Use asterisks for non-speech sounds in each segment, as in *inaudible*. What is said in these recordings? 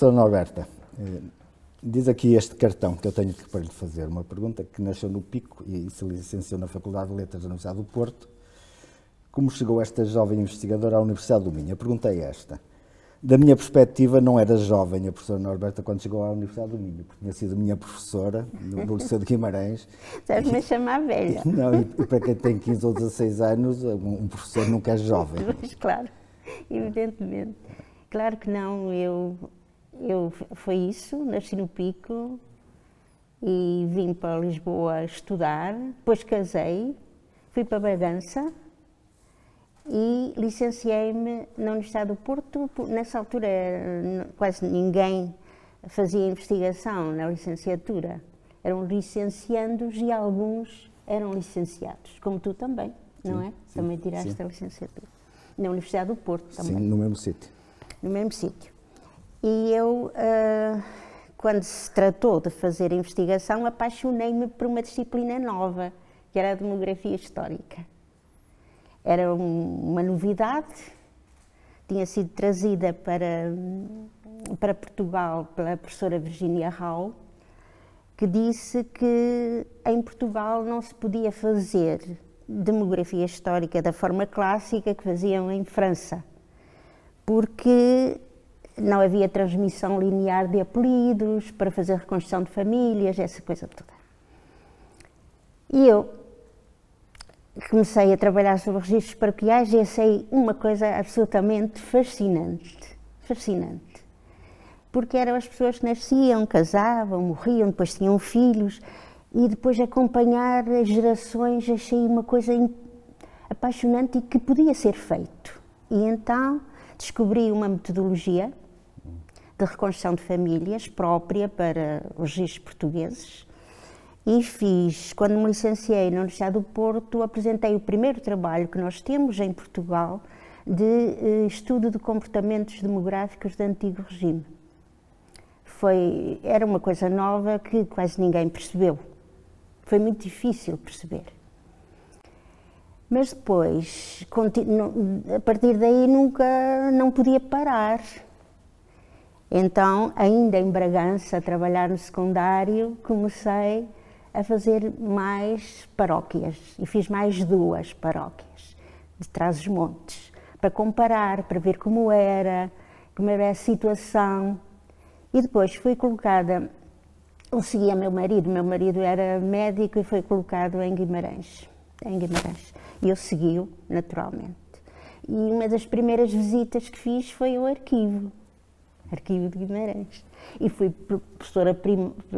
Professora Norberta, eh, diz aqui este cartão que eu tenho para lhe fazer uma pergunta que nasceu no Pico e se licenciou na Faculdade de Letras da Universidade do Porto. Como chegou esta jovem investigadora à Universidade do Minho? A pergunta é esta. Da minha perspectiva, não era jovem a professora Norberta quando chegou à Universidade do Minho, porque tinha sido minha professora no, Liceu de Guimarães. *laughs* Deve-me chamar velha. *laughs* Não, e para quem tem 15 ou 16 anos, um professor nunca é jovem. Pois, claro, evidentemente. Claro que não, eu eu, foi isso, nasci no Pico e vim para Lisboa estudar, depois casei, fui para Bragança e licenciei-me na Universidade do Porto. Nessa altura quase ninguém fazia investigação na licenciatura. Eram licenciandos e alguns eram licenciados, como tu também, sim, não é? Sim, também tiraste sim. a licenciatura. Na Universidade do Porto também. Sim, no mesmo sítio. No mesmo sítio. E eu, uh, quando se tratou de fazer investigação, apaixonei-me por uma disciplina nova, que era a demografia histórica. Era um, uma novidade, tinha sido trazida para, para Portugal pela professora Virginia Hall, que disse que em Portugal não se podia fazer demografia histórica da forma clássica que faziam em França, porque não havia transmissão linear de apelidos para fazer reconstrução de famílias, essa coisa toda. E eu comecei a trabalhar sobre registros paroquiais e achei uma coisa absolutamente fascinante. Fascinante. Porque eram as pessoas que nasciam, casavam, morriam, depois tinham filhos e depois acompanhar as gerações achei uma coisa apaixonante e que podia ser feito. E então descobri uma metodologia de reconstrução de famílias própria para os registros portugueses e fiz, quando me licenciei na Universidade do Porto, apresentei o primeiro trabalho que nós temos em Portugal de eh, estudo de comportamentos demográficos do antigo regime. Foi, era uma coisa nova que quase ninguém percebeu. Foi muito difícil perceber. Mas depois, a partir daí, nunca não podia parar então, ainda em Bragança, a trabalhar no secundário, comecei a fazer mais paróquias e fiz mais duas paróquias de Trás-os-Montes para comparar, para ver como era, como era a situação. E depois fui colocada, eu seguia meu marido, meu marido era médico e foi colocado em Guimarães, em Guimarães. E eu segui-o, naturalmente. E uma das primeiras visitas que fiz foi ao arquivo Arquivo de Guimarães. E fui professora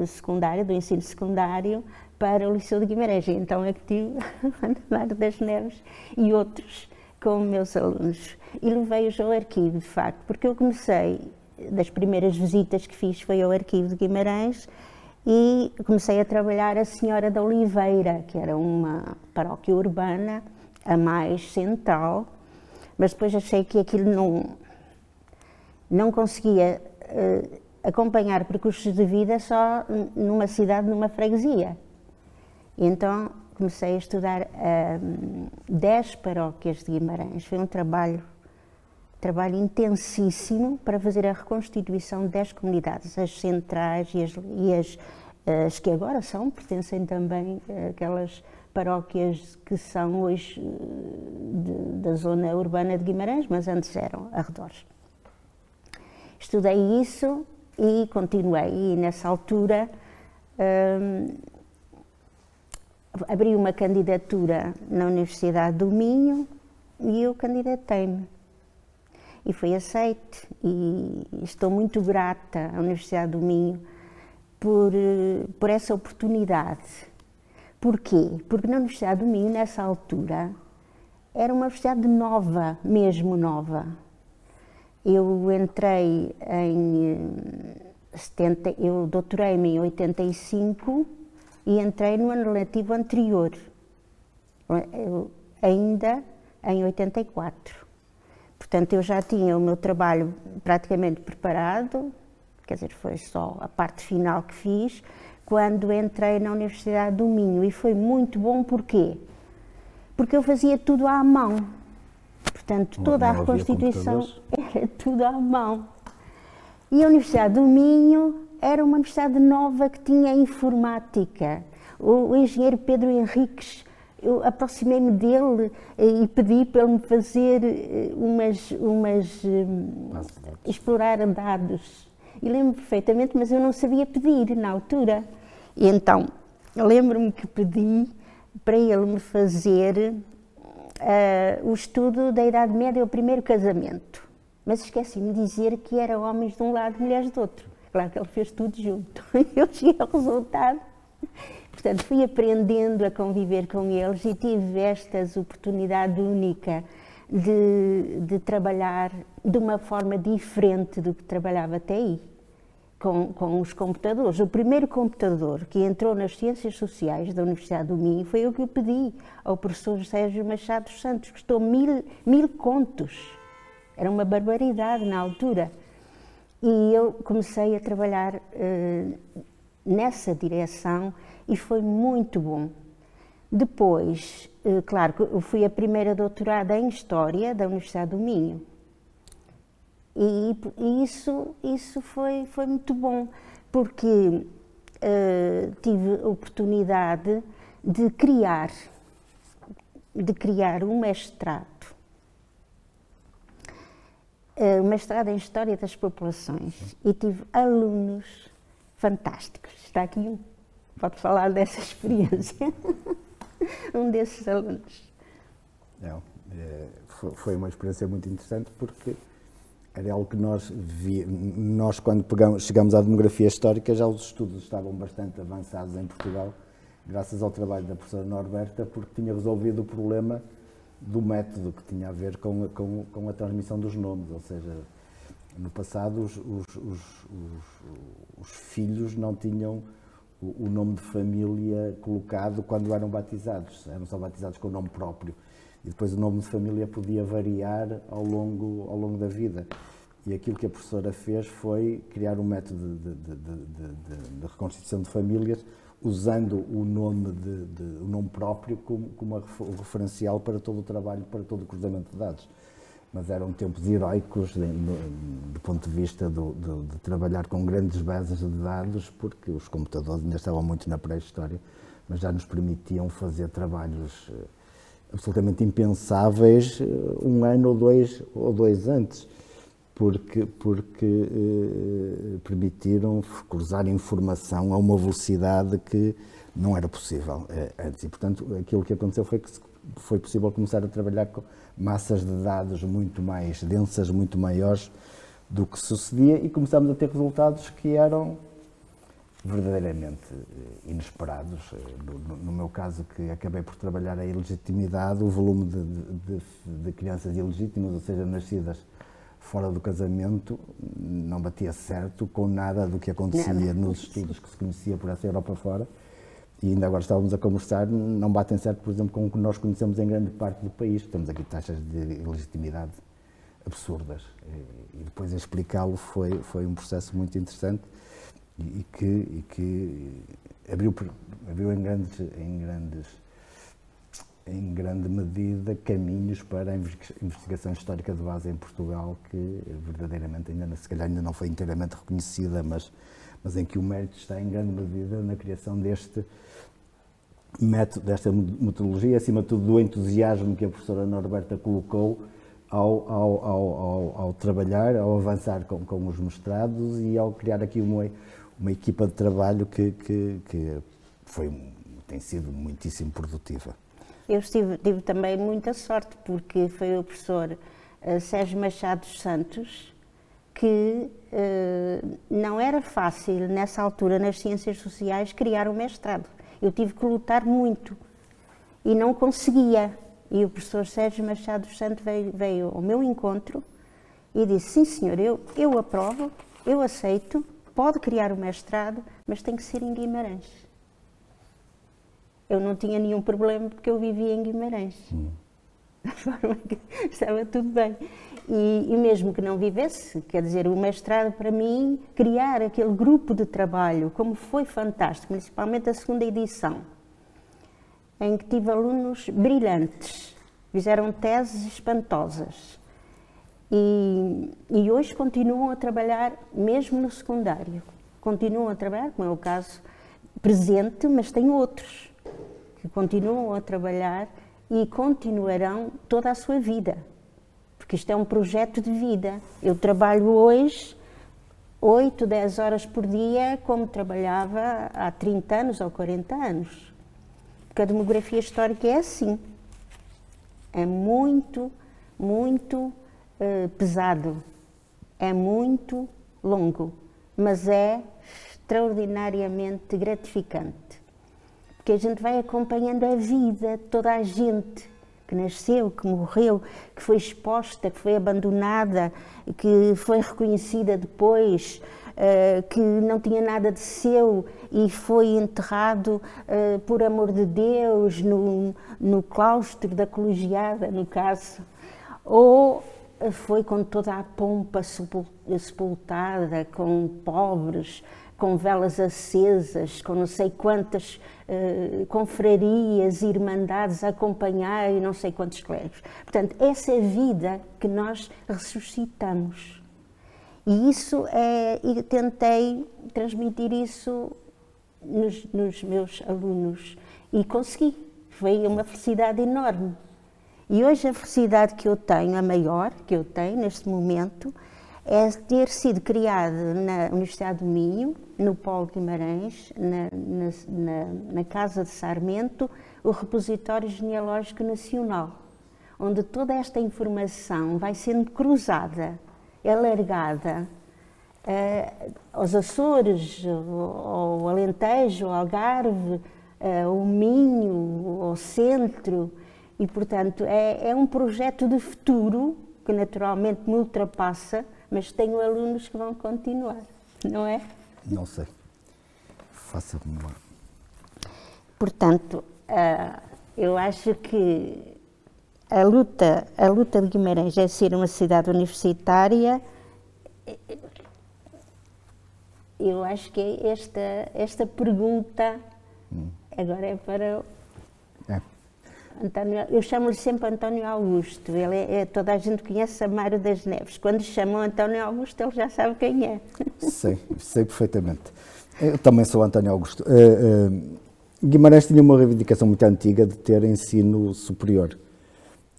secundária, do ensino secundário, para o Liceu de Guimarães. E então é que tive *laughs* Andar das Neves e outros como meus alunos. E levei-os ao arquivo, de facto, porque eu comecei, das primeiras visitas que fiz foi ao arquivo de Guimarães, e comecei a trabalhar a Senhora da Oliveira, que era uma paróquia urbana, a mais central, mas depois achei que aquilo não, não conseguia uh, acompanhar percursos de vida só numa cidade, numa freguesia. Então comecei a estudar uh, 10 paróquias de Guimarães. Foi um trabalho, trabalho intensíssimo para fazer a reconstituição de 10 comunidades, as centrais e as, e as, as que agora são, pertencem também aquelas paróquias que são hoje de, da zona urbana de Guimarães, mas antes eram arredores. Estudei isso e continuei. E nessa altura hum, abri uma candidatura na Universidade do Minho e eu candidatei-me. E fui aceite e estou muito grata à Universidade do Minho por, por essa oportunidade. Porquê? Porque na Universidade do Minho, nessa altura, era uma universidade nova, mesmo nova. Eu entrei em 70, eh, eu doutorei-me em 85 e entrei no ano letivo anterior, eu, ainda em 84. Portanto, eu já tinha o meu trabalho praticamente preparado, quer dizer, foi só a parte final que fiz, quando entrei na Universidade do Minho. E foi muito bom, porquê? Porque eu fazia tudo à mão Portanto, toda a reconstituição era *laughs* tudo à mão. E a Universidade do Minho era uma universidade nova que tinha informática. O, engenheiro Pedro Henriques, eu aproximei-me dele e pedi para ele me fazer eh, umas, umas hum, explorar dados. E lembro perfeitamente, mas eu não sabia pedir na altura. E então, lembro-me que pedi para ele me fazer uh, o estudo da Idade Média, o primeiro casamento. Mas esqueci-me de dizer que era homens de um lado e mulheres do outro. Claro que ele fez tudo junto. *laughs* Eu cheguei ao resultado. Portanto, fui aprendendo a conviver com eles e tive esta oportunidade única de, de trabalhar de uma forma diferente do que trabalhava até aí com, com, os computadores. O primeiro computador que entrou nas Ciências Sociais da Universidade do Minho foi o que eu pedi ao professor Sérgio Machado Santos, custou mil, mil contos. Era uma barbaridade na altura. E eu comecei a trabalhar uh, nessa direção e foi muito bom. Depois, uh, claro, eu fui a primeira doutorada em História da Universidade do Minho e, e isso, isso foi, foi muito bom, porque uh, tive a oportunidade de criar, de criar um mestrado. Uh, um mestrado em História das Populações. E tive alunos fantásticos. Está aqui um. Pode falar dessa *laughs* experiência. um desses alunos. Não, é, foi uma experiência muito interessante porque era algo que nós vi, nós quando pegamos, chegamos à demografia histórica já os estudos estavam bastante avançados em Portugal, graças ao trabalho da professora Norberta, porque tinha resolvido o problema do método que tinha a ver com, com, com a transmissão dos nomes, ou seja, no passado os, os, os, os filhos não tinham o, o nome de família colocado quando eram batizados, eram só batizados com o nome próprio e depois o nome de família podia variar ao longo, ao longo da vida. E aquilo que a professora fez foi criar um método de, de, de, de reconstituição de famílias usando o nome, o nome próprio como, como referencial para todo o trabalho, para todo o cruzamento de dados. Mas eram tempos heroicos do ponto de vista do, de trabalhar com grandes bases de dados, porque os computadores ainda estavam muito na pré-história, mas já nos permitiam fazer trabalhos eh, absolutamente impensáveis eh, um ano ou dois, ou dois antes, porque, porque eh, permitiram cruzar informação a uma velocidade que não era possível eh, antes. E, portanto, aquilo que aconteceu foi que foi possível começar a trabalhar com massas de dados muito mais densas, muito maiores do que sucedia, e começámos a ter resultados que eram verdadeiramente eh, inesperados. Eh, no, no, meu caso, que acabei por trabalhar a ilegitimidade, o volume de, de, de, crianças ilegítimas, ou seja, nascidas fora do casamento, não batia certo com nada do que acontecia nos estudos que se conhecia por essa Europa fora. E ainda agora estávamos a conversar, não batem certo, por exemplo, com o que nós conhecemos em grande parte do país. Temos aqui taxas de ilegitimidade absurdas. E depois explicá-lo foi, foi um processo muito interessante e que, e que abriu, abriu em, grandes, em, grandes, em grande medida caminhos para a investigação histórica de base em Portugal, que verdadeiramente ainda, se calhar ainda não foi inteiramente reconhecida, mas, mas em que o mérito está em grande medida na criação deste método, desta metodologia, acima de tudo do entusiasmo que a professora Norberta colocou ao, ao, ao, ao, trabalhar, ao avançar com, com os mestrados e ao criar aqui uma, uma equipa de trabalho que, que, que foi, tem sido muitíssimo produtiva. Eu estive, tive também muita sorte, porque foi o professor uh, Sérgio Machado Santos que uh, não era fácil, nessa altura, nas ciências sociais, criar um mestrado. Eu tive que lutar muito e não conseguia. E o professor Sérgio Machado Santos veio, veio ao meu encontro e disse: Sim, senhor, eu, eu aprovo, eu aceito, pode criar o mestrado, mas tem que ser em Guimarães. Eu não tinha nenhum problema porque eu vivia em Guimarães. Hum. *laughs* forma que estava tudo bem. E, e, mesmo que não vivesse, quer dizer, o mestrado para mim, criar aquele grupo de trabalho, como foi fantástico, principalmente a segunda edição, em que tive alunos brilhantes, fizeram teses espantosas E, e hoje continuam a trabalhar mesmo no secundário. Continuam a trabalhar, como é o caso presente, mas tem outros que continuam a trabalhar e continuarão toda a sua vida. Porque isto é um projeto de vida. Eu trabalho hoje 8, 10 horas por dia, como trabalhava há 30 anos ou 40 anos. Porque a demografia histórica é assim. É muito, muito uh, pesado. É muito longo. Mas é extraordinariamente gratificante. Porque a gente vai acompanhando a vida, toda a gente que nasceu, que morreu, que foi exposta, que foi abandonada, que foi reconhecida depois, uh, que não tinha nada de seu e foi enterrado uh, por amor de Deus no, no claustro da colegiada, no caso, ou foi com toda a pompa sepultada, com pobres, com velas acesas, com não sei quantas uh, confrarias, irmandades a acompanhar e não sei quantos clérigos. Portanto, essa é a vida que nós ressuscitamos. E isso é, e tentei transmitir isso nos, nos meus alunos e consegui. Foi uma felicidade enorme. E hoje a felicidade que eu tenho, a maior que eu tenho neste momento, é ter sido criado na Universidade do Minho, no Polo Guimarães, na, na, na, Casa de Sarmento, o Repositório Genealógico Nacional, onde toda esta informação vai sendo cruzada, alargada uh, aos Açores, ao Alentejo, ao Algarve, uh, ao Minho, ao Centro, e portanto é, é um projeto de futuro que naturalmente me ultrapassa mas tenho alunos que vão continuar, não é? Não sei. Faça-me uma. Portanto, uh, eu acho que a luta, a luta de Guimarães é ser uma cidade universitária. Eu acho que esta, esta pergunta hum. agora é para António, eu chamo-lhe sempre António Augusto. Ele é, é, toda a gente conhece Amaro das Neves. Quando chamam António Augusto, ele já sabe quem é. Sei, sei perfeitamente. Eu também sou António Augusto. Uh, uh, Guimarães tinha uma reivindicação muito antiga de ter ensino superior.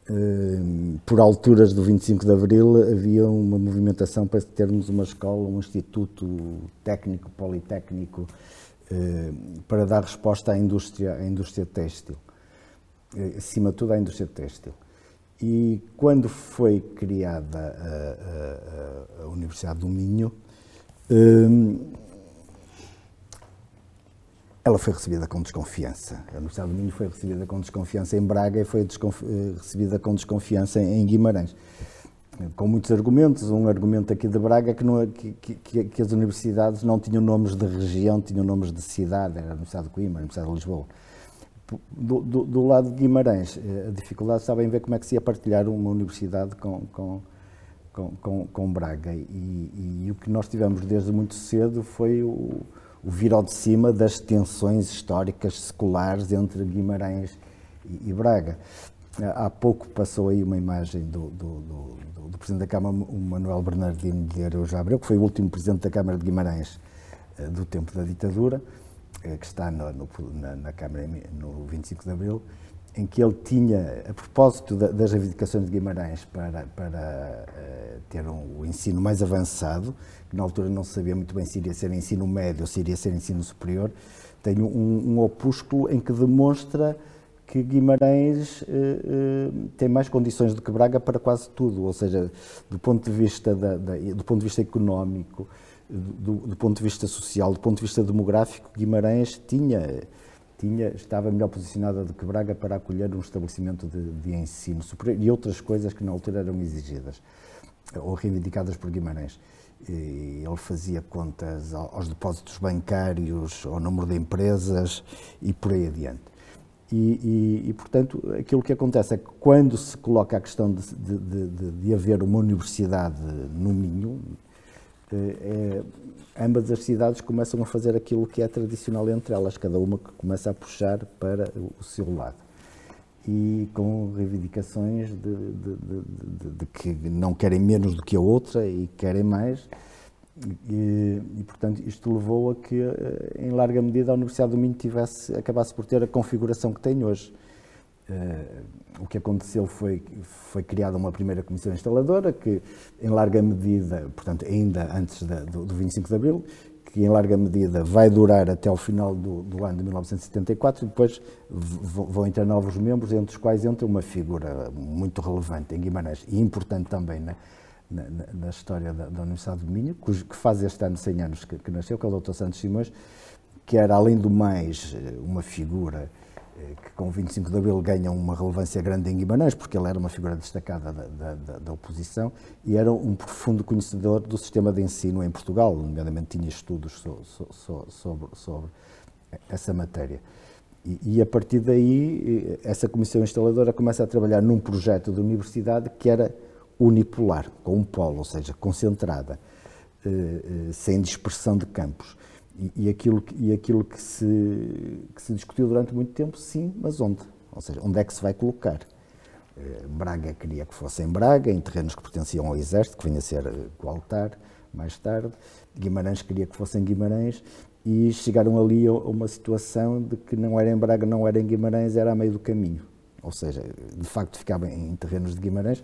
Uh, por alturas do 25 de Abril havia uma movimentação para termos uma escola, um instituto técnico, politécnico, para dar resposta à indústria, à indústria têxtil. Eh, acima de tudo, à indústria têxtil. E quando foi criada a, a, a Universidade do Minho, um, ela foi recebida com desconfiança. A Universidade do Minho foi recebida com desconfiança em Braga e foi eh, recebida com desconfiança em Guimarães. Com muitos argumentos. Um argumento aqui de Braga é que, não, que, que, que, as universidades não tinham nomes de região, tinham nomes de cidade. Era a Universidade de Coimbra, a Universidade de Lisboa do, do, do, lado de Guimarães, eh, a dificuldade estava em ver como é que se ia partilhar uma universidade com, com, com, com Braga. E, e, e, o que nós tivemos desde muito cedo foi o, o vir ao de cima das tensões históricas seculares entre Guimarães e, e Braga. Há pouco passou aí uma imagem do, do, Presidente da Câmara, o Manuel Bernardino de Araújo Abreu, que foi o último Presidente da Câmara de Guimarães eh, do tempo da ditadura, eh, que está no, no, na, na, Câmara no 25 de Abril, em que ele tinha, a propósito da, das reivindicações de Guimarães para, para uh, ter um, o ensino mais avançado, que na altura não se sabia muito bem se iria ser ensino médio ou se iria ser ensino superior, tem um, um opúsculo em que demonstra que Guimarães uh, uh, tem mais condições do que Braga para quase tudo, ou seja, do ponto de vista, da, da, do ponto de vista económico, do, do, ponto de vista social, do ponto de vista demográfico, Guimarães tinha, tinha, estava melhor posicionada do que Braga para acolher um estabelecimento de, de ensino superior e outras coisas que na altura eram exigidas ou reivindicadas por Guimarães. E ele fazia contas aos depósitos bancários, ao número de empresas e por aí adiante. E, e, e, portanto, aquilo que acontece é que quando se coloca a questão de, de, de, de haver uma universidade no Minho, ambas as cidades começam a fazer aquilo que é tradicional entre elas, cada uma que começa a puxar para o seu lado. e com reivindicações de, de, de, de, que não querem menos do que a outra e querem mais. E, e, portanto, isto levou a que, eh, em larga medida, a Universidade do Minho tivesse, acabasse por ter a configuração que tem hoje. Uh, o que aconteceu foi foi criada uma primeira comissão instaladora que, em larga medida, portanto, ainda antes da, do, do 25 de Abril, que em larga medida vai durar até ao final do, do ano de 1974 e depois vão entrar novos membros, entre os quais entra uma figura muito relevante em Guimarães e importante também na, na, na história da, da, Universidade do Minho, cujo, que faz este ano 100 anos que, que nasceu, que é o Dr. Santos Simões, que era, além do mais, uma figura eh, que com o 25 de Abril ganha uma relevância grande em Guimarães, porque ele era uma figura destacada da, da, da, oposição e era um profundo conhecedor do sistema de ensino em Portugal, nomeadamente tinha estudos so, so, so, sobre, sobre, essa matéria. E, e, a partir daí, eh, essa comissão instaladora começa a trabalhar num projeto de universidade que era unipolar, com um polo, ou seja, concentrada, eh, sem dispersão de campos. E, aquilo, que, e aquilo que, se, que se discutiu durante muito tempo, sim, mas onde? Ou seja, onde é que se vai colocar? Eh, Braga queria que fosse em Braga, em terrenos que pertenciam ao Exército, que vinha a ser eh, o altar mais tarde. Guimarães queria que fosse em Guimarães e chegaram ali a uma situação de que não era em Braga, não era em Guimarães, era a meio do caminho. Ou seja, de facto ficava em terrenos de Guimarães,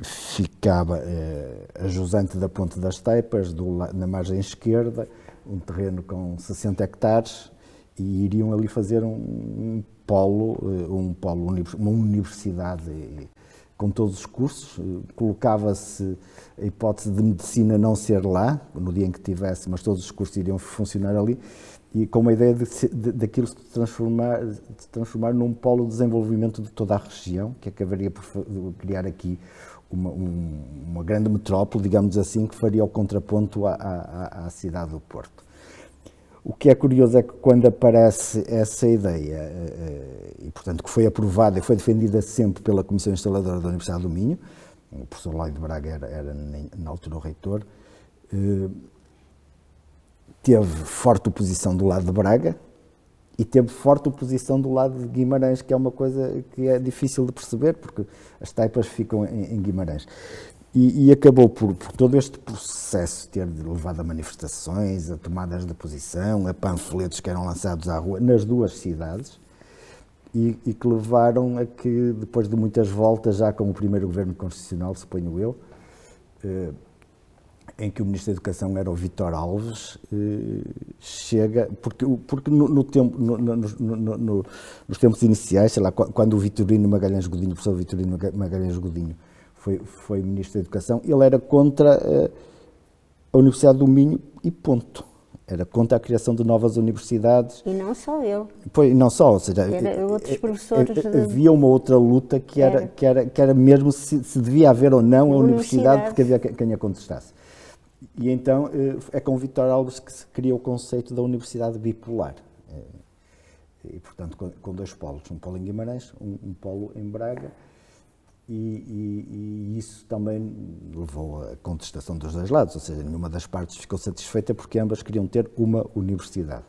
ficava eh, a jusante da Ponte das Taipas, do, na margem esquerda, um terreno com 60 hectares e iriam ali fazer um, um polo, eh, um polo, uma universidade com todos os cursos. Eh, colocava-se a hipótese de medicina não ser lá, no dia em que tivesse, mas todos os cursos iriam funcionar ali, e com a ideia de, de, daquilo se transformar, de transformar num polo de desenvolvimento de toda a região, que acabaria por criar aqui uma, um, uma, grande metrópole, digamos assim, que faria o contraponto à, à, à, cidade do Porto. O que é curioso é que quando aparece essa ideia, eh, e portanto que foi aprovada e foi defendida sempre pela Comissão Instaladora da Universidade do Minho, o professor Lloyd Braga era, era na altura o reitor, eh, teve forte oposição do lado de Braga, e teve forte oposição do lado de Guimarães, que é uma coisa que é difícil de perceber, porque as taipas ficam em, em Guimarães. E, e acabou por, por, todo este processo ter levado a manifestações, a tomadas de posição, a panfletos que eram lançados à rua nas duas cidades, e, e que levaram a que, depois de muitas voltas, já com o primeiro governo constitucional, suponho eu, eh, em que o Ministro da Educação era o Vitor Alves, eh, chega, porque, porque no, no tempo, no, no, nos tempos iniciais, sei lá, quando o Vitorino Magalhães Godinho, o professor Vitorino Magalhães Godinho, foi, foi Ministro da Educação, ele era contra eh, a Universidade do Minho e ponto. Era contra a criação de novas universidades. E não só eu. Pois, não só, ou seja, era outros professores. Havia uma outra luta que era, era. Que, era, que era mesmo se, se devia haver ou não a universidade, universidade porque havia quem a contestasse. E então eh, é com Vitor Alves que se cria o conceito da universidade bipolar. Eh, e, portanto, com, dois polos, um polo em Guimarães, um, polo em Braga, e, e, e, isso também levou à contestação dos dois lados, ou seja, nenhuma das partes ficou satisfeita porque ambas queriam ter uma universidade.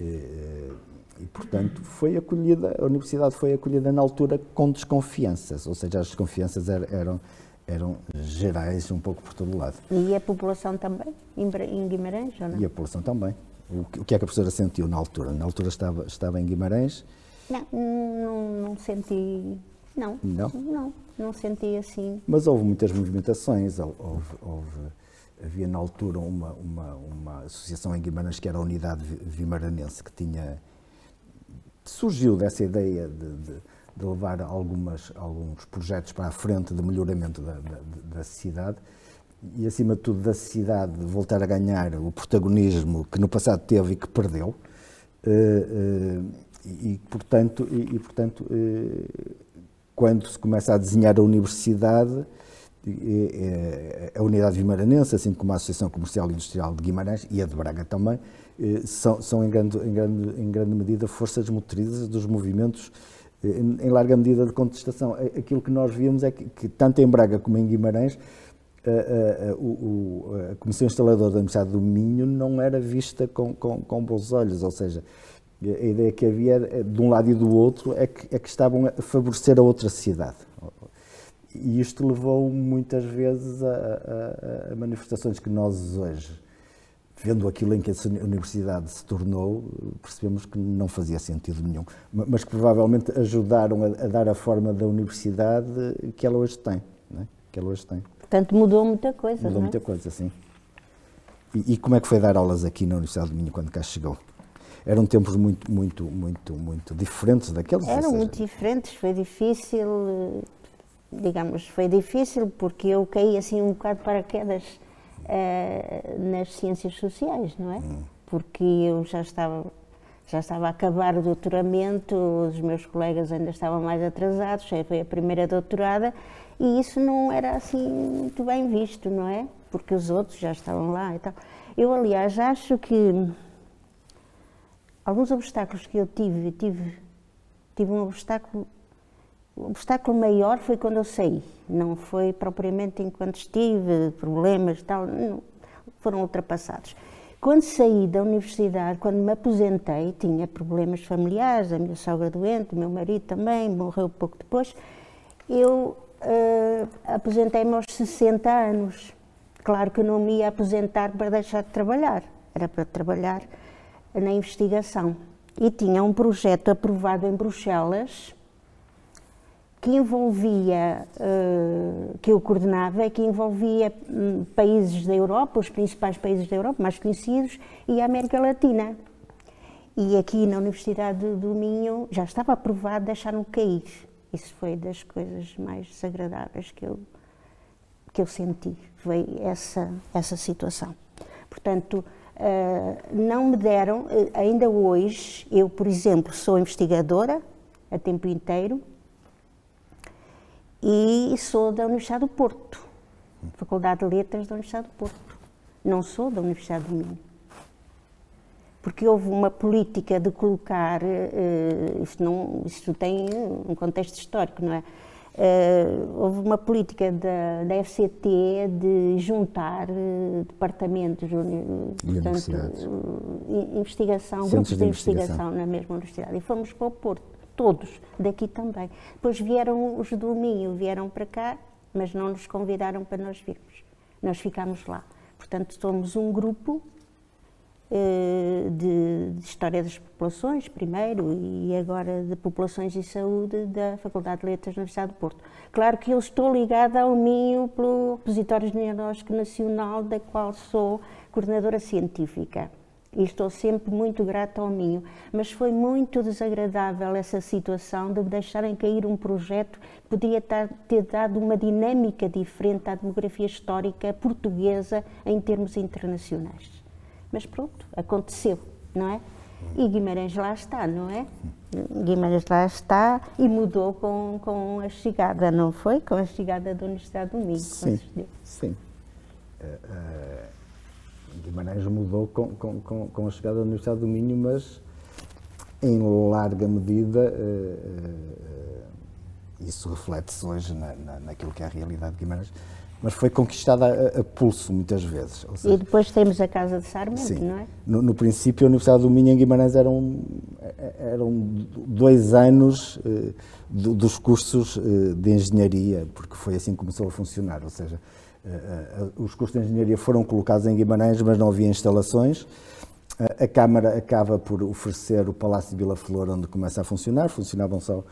Eh, e, portanto, foi acolhida, a universidade foi acolhida na altura com desconfianças, ou seja, as desconfianças eram eram gerais um pouco por todo o lado. E a população também, em Guimarães, ou não? E a população também. O que é que a professora sentiu na altura? Na altura estava, estava em Guimarães? Não, não, não senti... Não, não, não, não senti assim. Mas houve muitas movimentações, houve, houve, havia na altura uma, uma, uma associação em Guimarães que era a Unidade Vimaranense, que tinha... surgiu dessa ideia de, de de levar algumas, alguns projetos para a frente de melhoramento da, da, da cidade e, acima de tudo, da cidade voltar a ganhar o protagonismo que no passado teve e que perdeu. Uh, uh, e, portanto, e, portanto uh, quando se começa a desenhar a universidade, a Unidade Vimaranense, assim como a Associação Comercial e Industrial de Guimarães e a de Braga também, são, são em, grande, em, grande, em grande medida forças motrizes dos movimentos em larga medida de contestação. Aquilo que nós vimos é que, que tanto em Braga como em Guimarães, a, a, a, a Comissão Instaladora da Universidade do Minho não era vista com, com, com bons olhos, ou seja, A ideia que havia, de um lado e do outro, é que, é que estavam a favorecer a outra sociedade. E isto levou muitas vezes a manifestações que nós hoje, vendo aquilo em que a universidade se tornou, percebemos que não fazia sentido nenhum, mas que provavelmente ajudaram a, a dar a forma da universidade que ela hoje tem. É? Que ela hoje tem. Portanto, mudou muita coisa. Mudou é? muita coisa, sim. E, e, como é que foi dar aulas aqui na Universidade do Minho quando cá chegou? Eram tempos muito, muito, muito, muito diferentes daqueles? Eram muito diferentes, foi difícil, digamos, foi difícil porque eu caí assim um bocado para quedas uh, nas ciências sociais, não é? Hum. Porque eu já estava já estava a acabar o doutoramento, os meus colegas ainda estavam mais atrasados, foi a primeira doutorada e isso não era assim muito bem visto, não é? Porque os outros já estavam lá e tal. Eu, aliás, acho que alguns obstáculos que eu tive, tive, tive um obstáculo o obstáculo maior foi quando eu saí, não foi propriamente enquanto estive, problemas e tal, não, foram ultrapassados. Quando saí da universidade, quando me aposentei, tinha problemas familiares, a minha sogra doente, o meu marido também, morreu pouco depois, eu uh, aposentei-me aos 60 anos. Claro que não me ia aposentar para deixar de trabalhar, era para trabalhar na investigação. E tinha um projeto aprovado em Bruxelas, que envolvia, uh, que eu coordenava, que envolvia um, países da Europa, os principais países da Europa, mais conhecidos, e a América Latina. E aqui na Universidade do Minho já estava aprovado, deixaram cair. Isso foi das coisas mais desagradáveis que eu, que eu senti, foi essa, essa situação. Portanto, uh, não me deram, uh, ainda hoje, eu, por exemplo, sou investigadora a tempo inteiro, e sou da Universidade do Porto, Faculdade de Letras da Universidade do Porto. Não sou da Universidade do Minho. Porque houve uma política de colocar, uh, isto, não, isto tem um contexto histórico, não é? Uh, houve uma política da, da FCT de juntar uh, departamentos, portanto, investigação, grupos de, de investigação. investigação na mesma universidade. E fomos para o Porto todos daqui também. Depois vieram os do Minho, vieram para cá, mas não nos convidaram para nós virmos. Nós ficámos lá. Portanto, somos um grupo eh, de, de, História das Populações, primeiro, e agora de Populações e Saúde da Faculdade de Letras da Universidade do Porto. Claro que eu estou ligada ao Minho pelo Repositório Genealógico Nacional, da qual sou coordenadora científica e estou sempre muito grata ao Minho, mas foi muito desagradável essa situação de deixarem cair um projeto que podia ter dado uma dinâmica diferente à demografia histórica portuguesa em termos internacionais. Mas pronto, aconteceu, não é? E Guimarães lá está, não é? Guimarães lá está e mudou com, com a chegada, não foi? Com a chegada da Universidade do Minho, sim, Sim. Uh, uh Guimarães mudou com, com, com, com a chegada da Universidade do Minho, mas em larga medida uh, isso reflete-se hoje na, na, naquilo que é a realidade de Guimarães, mas foi conquistada a, a pulso muitas vezes. Seja, e depois temos a Casa de Sarmento, sim, não é? No, no, princípio, a Universidade do Minho em Guimarães eram, eram dois anos uh, do, dos cursos uh, de engenharia, porque foi assim que começou a funcionar, ou seja, eh, eh, os cursos de engenharia foram colocados em Guimarães, mas não havia instalações. Eh, a Câmara acaba por oferecer o Palácio de Vila Flor, onde começa a funcionar. Funcionavam só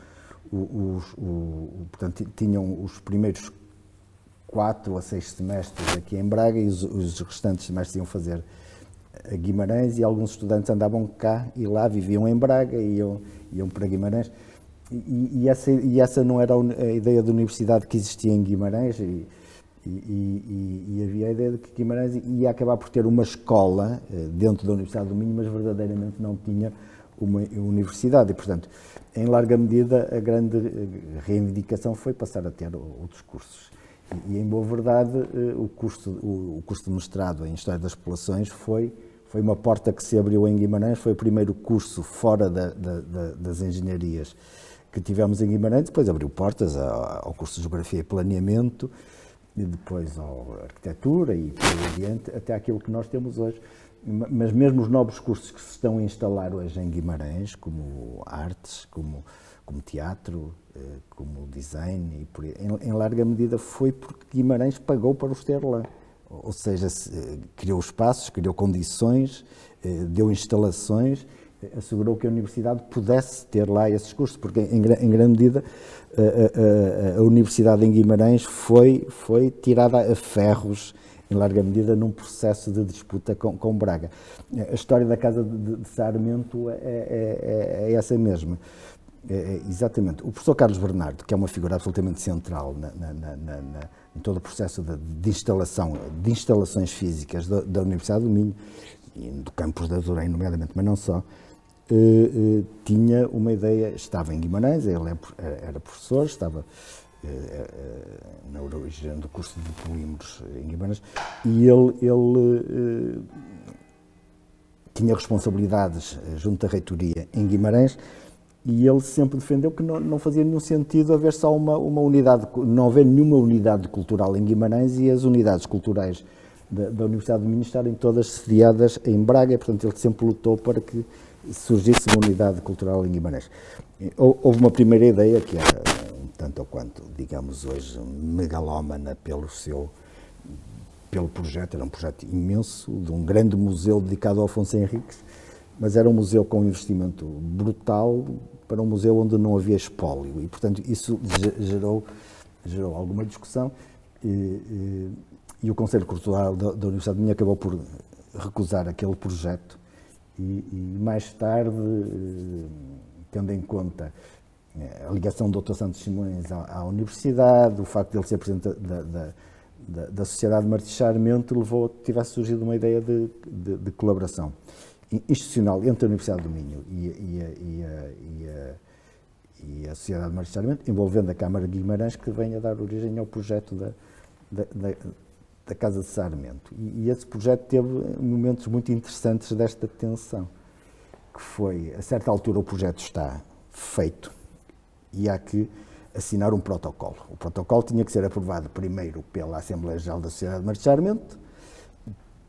os, os, portanto, tinham os primeiros quatro a seis semestres aqui em Braga e os, os restantes semestres iam fazer a Guimarães e alguns estudantes andavam cá e lá viviam em Braga e iam, iam para Guimarães. E, e, essa, e essa não era a ideia da universidade que existia em Guimarães. E, e, e, e, havia a ideia de que Guimarães ia acabar por ter uma escola eh, dentro da Universidade do Minho, mas verdadeiramente não tinha uma universidade. E, portanto, em larga medida, a grande eh, reivindicação foi passar a ter outros cursos. E, em boa verdade, eh, o curso, o, curso de mestrado em História das Populações foi, foi uma porta que se abriu em Guimarães, foi o primeiro curso fora da, da, da, das engenharias que tivemos em Guimarães, depois abriu portas ao curso de Geografia e Planeamento, e depois à arquitetura e por adiante, até aquilo que nós temos hoje. mas mesmo os novos cursos que se estão a instalar hoje em Guimarães, como artes, como, como teatro, eh, como design, e por, em, em, larga medida foi porque Guimarães pagou para os ter lá. Ou seja, se, eh, criou espaços, criou condições, eh, deu instalações, assegurou que a universidade pudesse ter lá esses cursos, porque em, em grande medida a, a, a, Universidade em Guimarães foi, foi tirada a ferros em larga medida, num processo de disputa com, com Braga. A história da Casa de, de Sarmento é, é, é, é essa mesma. É, é, exatamente. O professor Carlos Bernardo, que é uma figura absolutamente central na, na, na, em todo o processo de, de, instalação, de instalações físicas da, da, Universidade do Minho e do campus da Azurém, nomeadamente, mas não só, tinha uma ideia, estava em Guimarães, ele é, era professor, estava eh, eh, na origem do curso de polímeros em Guimarães, e ele, ele eh, tinha responsabilidades junto à reitoria em Guimarães, e ele sempre defendeu que não, não, fazia nenhum sentido haver só uma, uma unidade, não haver nenhuma unidade cultural em Guimarães e as unidades culturais da, da Universidade do Minho estarem todas sediadas em Braga, portanto ele sempre lutou para que surgisse uma unidade cultural em Guimarães. Houve uma primeira ideia que era tanto ou quanto, digamos hoje, megalómana pelo seu pelo projeto, era um projeto imenso, de um grande museu dedicado ao Afonso Henriques, mas era um museu com um investimento brutal para um museu onde não havia espólio. E, portanto, isso gerou, gerou alguma discussão. E, e, e o Conselho Cultural da, da Universidade de Minha acabou por recusar aquele projeto e, e mais tarde, eh, tendo em conta a ligação do Dr. Santos Simões à, à, universidade, o facto de ele ser presidente da, da, da, da Sociedade Martins Charmente levou a que tivesse surgido uma ideia de, de, de colaboração institucional entre a Universidade do Minho e, e, a, e, a, e a, Sociedade Martins Charmente, envolvendo a Câmara de Guimarães, que vem a dar origem ao projeto da, da Casa de Sarmento. E, esse projeto teve momentos muito interessantes desta tensão, que foi, a certa altura o projeto está feito, e há que assinar um protocolo. O protocolo tinha que ser aprovado primeiro pela Assembleia Geral da Sociedade de Marcharmento,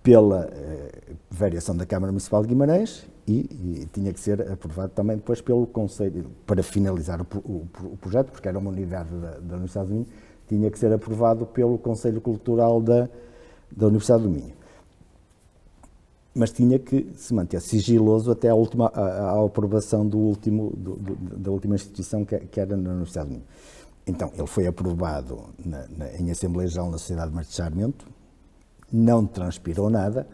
pela eh, variação da Câmara Municipal de Guimarães e, e, tinha que ser aprovado também depois pelo Conselho, para finalizar o, o, o projeto, porque era uma unidade da, da, Universidade do Minho, tinha que ser aprovado pelo Conselho Cultural da, da Universidade do Minho mas tinha que se manter sigiloso até a última aprovação do último do, do, da última instituição que, que, era na Universidade de Minho. Então ele foi aprovado na, na, em Assembleia Geral na Sociedade de Marcharmento, não transpirou nada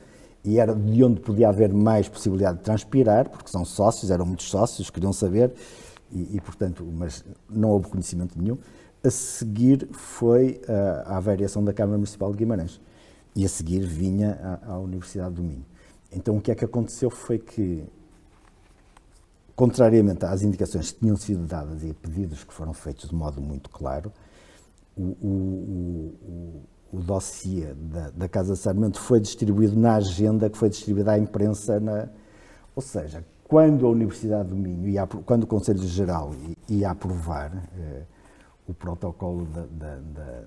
e era de onde podia haver mais possibilidade de transpirar, porque são sócios, eram muitos sócios, queriam saber e, e portanto, mas não houve conhecimento nenhum. A seguir foi a, a variação da Câmara Municipal de Guimarães e a seguir vinha à Universidade do Minho. Então o que é que aconteceu foi que, contrariamente às indicações que tinham sido dadas e a pedidos que foram feitos de modo muito claro, o, o, o, o dossiê da, da Casa de Sarmento foi distribuído na agenda que foi distribuída à imprensa, na, ou seja, quando a Universidade do Minho, ia, quando o Conselho Geral ia aprovar eh, o protocolo da, da, da,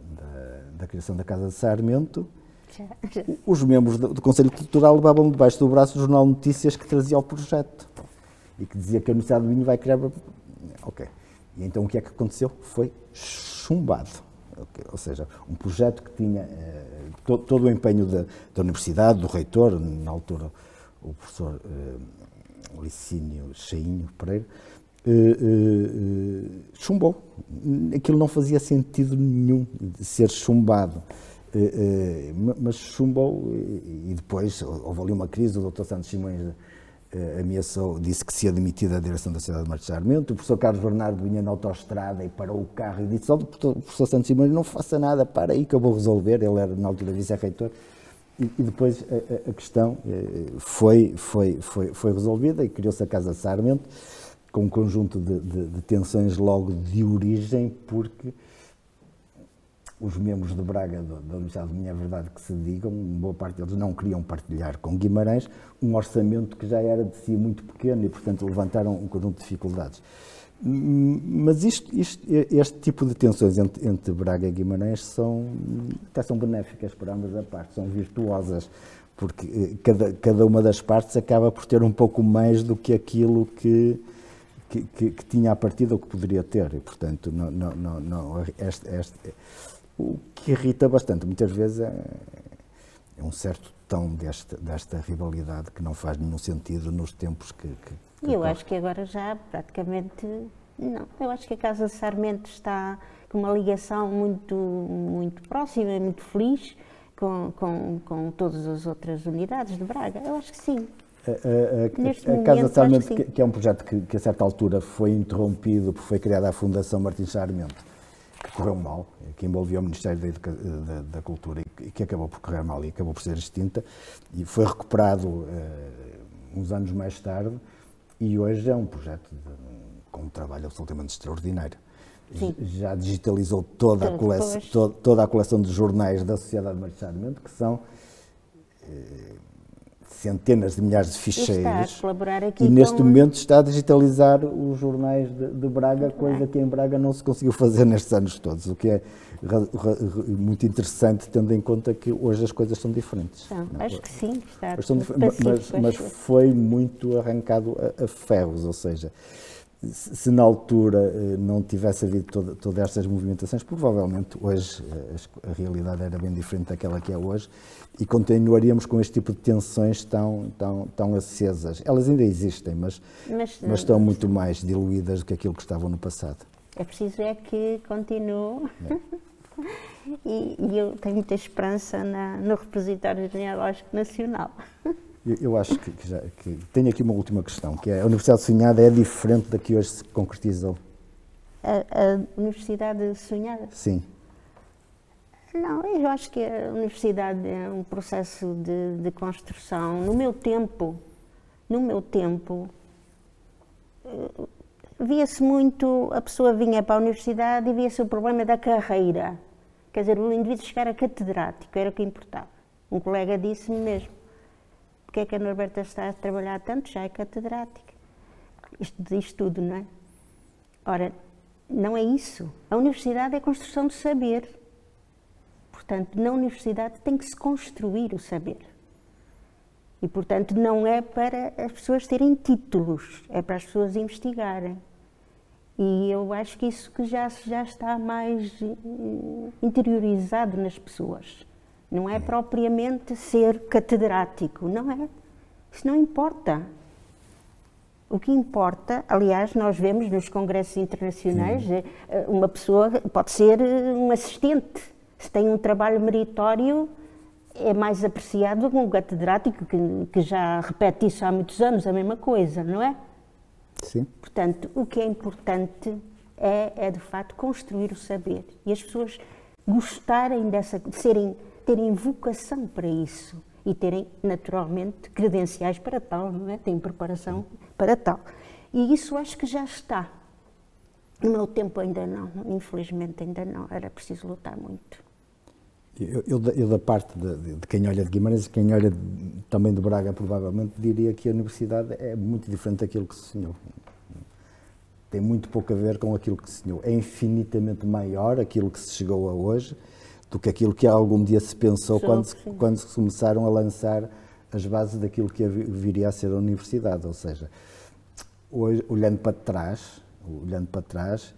da, criação da Casa de Sarmento, os membros do, Conselho Cultural levavam debaixo do braço o Jornal Notícias que trazia o projeto e que dizia que a Universidade do Minho vai criar. Ok. E então o que é que aconteceu? Foi chumbado. Okay. Ou seja, um projeto que tinha eh, to, todo o empenho da, da, Universidade, do reitor, na altura o professor eh, Licínio Cheinho Pereira, eh, chumbou. Aquilo não fazia sentido nenhum de ser chumbado. Eh, mas chumbou e depois houve ali uma crise, o Dr. Santos Simões ameaçou, disse que se ia demitir da direção da Sociedade de Marchamento, o professor Carlos Bernardo vinha na autoestrada e parou o carro e disse, oh, o professor Santos Simões não faça nada, para aí que eu vou resolver, ele era na altura vice-reitor, e, depois a, a, questão foi, foi, foi, foi resolvida e criou-se a Casa Sarmento, com um conjunto de, de, de tensões logo de origem, porque os membros de Braga da Universidade de Minha verdade que se digam, boa parte deles não queriam partilhar com Guimarães um orçamento que já era de si muito pequeno e, portanto, levantaram um conjunto de dificuldades. Mas isto, isto, este tipo de tensões entre, entre, Braga e Guimarães são, até são benéficas para ambas as partes, são virtuosas, porque eh, cada, cada uma das partes acaba por ter um pouco mais do que aquilo que, que, que, que tinha a partida ou que poderia ter. E, portanto, não, não, não, não este, este, o que irrita bastante, muitas vezes, é, é um certo tom desta, desta rivalidade que não faz nenhum sentido nos tempos que. que, que eu acho que agora já praticamente. Não, eu acho que a Casa Sarmento está com uma ligação muito, muito próxima, e muito feliz com, com, com todas as outras unidades de Braga. Eu acho que sim. A, a, a, a Casa Sarmento, que, que, é um projeto que, que, a certa altura foi interrompido porque foi criada a Fundação Martins Sarmento, que correu mal, que envolvia o Ministério da, Educa da, da, Cultura e que acabou por correr mal e acabou por ser extinta, e foi recuperado uh, uns anos mais tarde, e hoje é um projeto de, com um trabalho absolutamente extraordinário. Sim. Já digitalizou toda a, coleção, to, toda a coleção de jornais da Sociedade Martins Sarmento, que são. Uh, centenas de milhares de ficheiros. e neste com... momento está a digitalizar os jornais de, de Braga, coisa que em Braga não se conseguiu fazer nestes anos todos, o que é muito interessante, tendo em conta que hoje as coisas são diferentes. Acho que sim, está mas, mas, mas foi muito arrancado a, a ferros, ou seja, se na altura eh, não tivesse havido toda, todas estas movimentações, provavelmente hoje eh, a realidade era bem diferente daquela que é hoje e continuaríamos com este tipo de tensões tão, tão, tão acesas. Elas ainda existem, mas, mas, mas estão muito mais diluídas do que aquilo que estavam no passado. É preciso é que continue. É. *laughs* e, e, eu tenho muita esperança na, no repositório genealógico nacional. *laughs* Eu, eu acho que, que, já, que tenho aqui uma última questão, que é a Universidade Sonhada é diferente da que hoje se concretizou? A, a Universidade Sonhada? Sim. Não, eu acho que a universidade é um processo de, de construção. No meu tempo, no meu tempo, eh, via-se muito, a pessoa vinha para a universidade e via-se o problema da carreira. Quer dizer, o indivíduo chegar a catedrático, era o que importava. Um colega disse-me mesmo, porque é que a Norberta está a trabalhar tanto? Já é catedrática. Isto diz tudo, não é? Ora, não é isso. A universidade é a construção de saber. Portanto, na universidade tem que se construir o saber. E, portanto, não é para as pessoas terem títulos, é para as pessoas investigarem. E eu acho que isso que já, já está mais eh, interiorizado nas pessoas. Não é propriamente ser catedrático, não é. Isso não importa. O que importa, aliás, nós vemos nos congressos internacionais, Sim. Eh, uma pessoa pode ser um assistente. Se tem um trabalho meritório, é mais apreciado do que um catedrático que, que já repete isso há muitos anos, a mesma coisa, não é? Sim. Portanto, o que é importante é, é de facto construir o saber e as pessoas gostarem dessa, serem terem vocação para isso e terem, naturalmente, credenciais para tal, não é? Têm preparação para tal. E isso acho que já está. No meu tempo ainda não, infelizmente ainda não, era preciso lutar muito. Eu, eu, eu da parte de, de, quem olha de Guimarães quem olha de, também de Braga, provavelmente, diria que a universidade é muito diferente daquilo que se sonhou. Tem muito pouco a ver com aquilo que se sonhou. É infinitamente maior aquilo que se chegou a hoje do que aquilo que algum dia se pensou quando, se, quando se começaram a lançar as bases daquilo que viria a ser a universidade. Ou seja, hoje, olhando para trás, olhando para trás,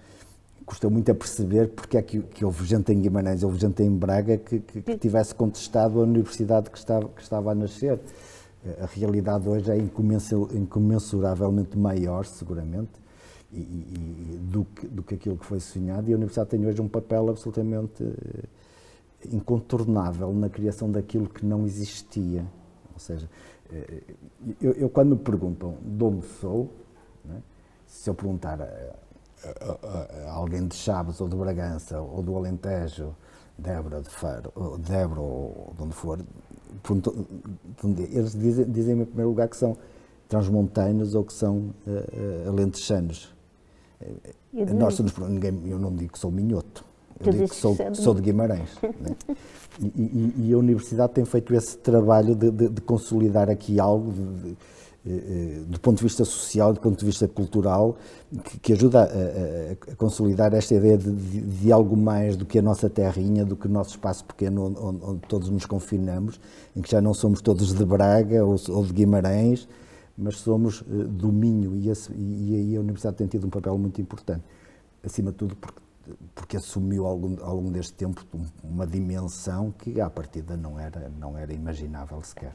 custa muito a perceber porque é que, que houve gente em Guimarães, houve gente em Braga que, que, que tivesse contestado a universidade que estava, que estava a nascer. A realidade hoje é incomensuravelmente maior, seguramente, e, e, do, que, do que aquilo que foi sonhado, e a universidade tem hoje um papel absolutamente incontornável na criação daquilo que não existia. Ou seja, eh, eu, eu quando me perguntam de onde sou, né, se eu perguntar a, a, a, alguém de Chaves ou de Bragança ou do Alentejo, Débora de Faro, ou Débora ou de onde for, eles dizem, dizem em primeiro lugar que são transmontanos ou que são uh, uh, alentejanos. Nós somos, ninguém, eu não digo que sou minhoto. Eu digo que sou, sou de Guimarães. *laughs* né? e, e, e, a Universidade tem feito esse trabalho de, de, de consolidar aqui algo, de, eh, do ponto de vista social, do ponto de vista cultural, que, que ajuda a, a, a, consolidar esta ideia de, de, algo mais do que a nossa terrinha, do que o nosso espaço pequeno onde, onde todos nos confinamos, em que já não somos todos de Braga ou, ou de Guimarães, mas somos uh, do Minho e, esse, e, aí a Universidade tem tido um papel muito importante, acima de tudo porque, porque assumiu ao longo, ao longo deste tempo uma dimensão que à partida não era, não era imaginável sequer.